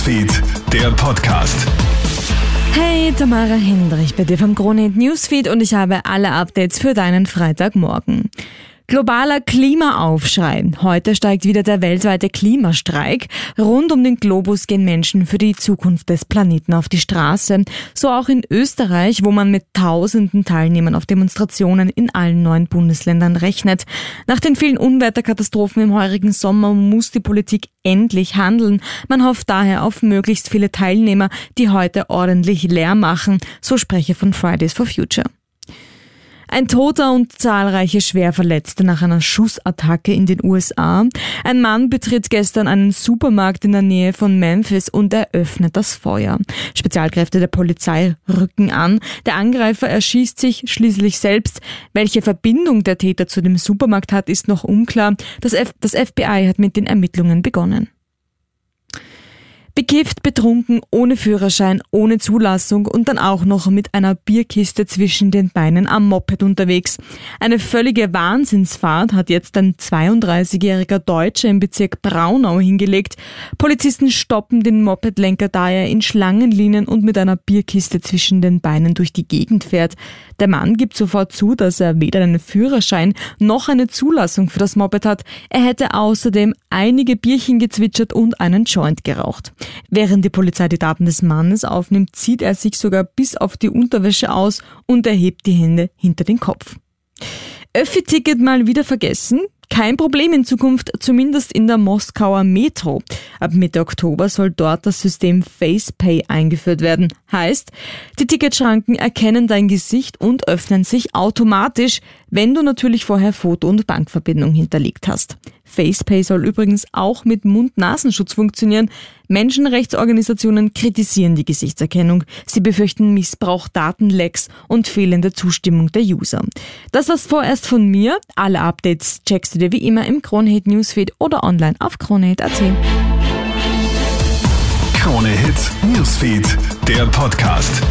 Newsfeed, der Podcast. Hey, Tamara Hendrich bei dir vom Krone Newsfeed und ich habe alle Updates für deinen Freitagmorgen. Globaler Klimaaufschrei. Heute steigt wieder der weltweite Klimastreik. Rund um den Globus gehen Menschen für die Zukunft des Planeten auf die Straße. So auch in Österreich, wo man mit tausenden Teilnehmern auf Demonstrationen in allen neuen Bundesländern rechnet. Nach den vielen Unwetterkatastrophen im heurigen Sommer muss die Politik endlich handeln. Man hofft daher auf möglichst viele Teilnehmer, die heute ordentlich leer machen. So spreche von Fridays for Future. Ein Toter und zahlreiche Schwerverletzte nach einer Schussattacke in den USA. Ein Mann betritt gestern einen Supermarkt in der Nähe von Memphis und eröffnet das Feuer. Spezialkräfte der Polizei rücken an. Der Angreifer erschießt sich schließlich selbst. Welche Verbindung der Täter zu dem Supermarkt hat, ist noch unklar. Das, F das FBI hat mit den Ermittlungen begonnen. Bekifft, betrunken, ohne Führerschein, ohne Zulassung und dann auch noch mit einer Bierkiste zwischen den Beinen am Moped unterwegs. Eine völlige Wahnsinnsfahrt hat jetzt ein 32-jähriger Deutscher im Bezirk Braunau hingelegt. Polizisten stoppen den Mopedlenker, da er in Schlangenlinien und mit einer Bierkiste zwischen den Beinen durch die Gegend fährt. Der Mann gibt sofort zu, dass er weder einen Führerschein noch eine Zulassung für das Moped hat. Er hätte außerdem einige Bierchen gezwitschert und einen Joint geraucht. Während die Polizei die Daten des Mannes aufnimmt, zieht er sich sogar bis auf die Unterwäsche aus und erhebt die Hände hinter den Kopf. Öffi-Ticket mal wieder vergessen? Kein Problem in Zukunft, zumindest in der Moskauer Metro. Ab Mitte Oktober soll dort das System FacePay eingeführt werden. Heißt, die Ticketschranken erkennen dein Gesicht und öffnen sich automatisch, wenn du natürlich vorher Foto- und Bankverbindung hinterlegt hast. FacePay soll übrigens auch mit Mund-Nasenschutz funktionieren. Menschenrechtsorganisationen kritisieren die Gesichtserkennung. Sie befürchten Missbrauch, Datenlecks und fehlende Zustimmung der User. Das war's vorerst von mir. Alle Updates checkst du dir wie immer im Kronehit Newsfeed oder online auf kronehit.at. Krone Newsfeed, der Podcast.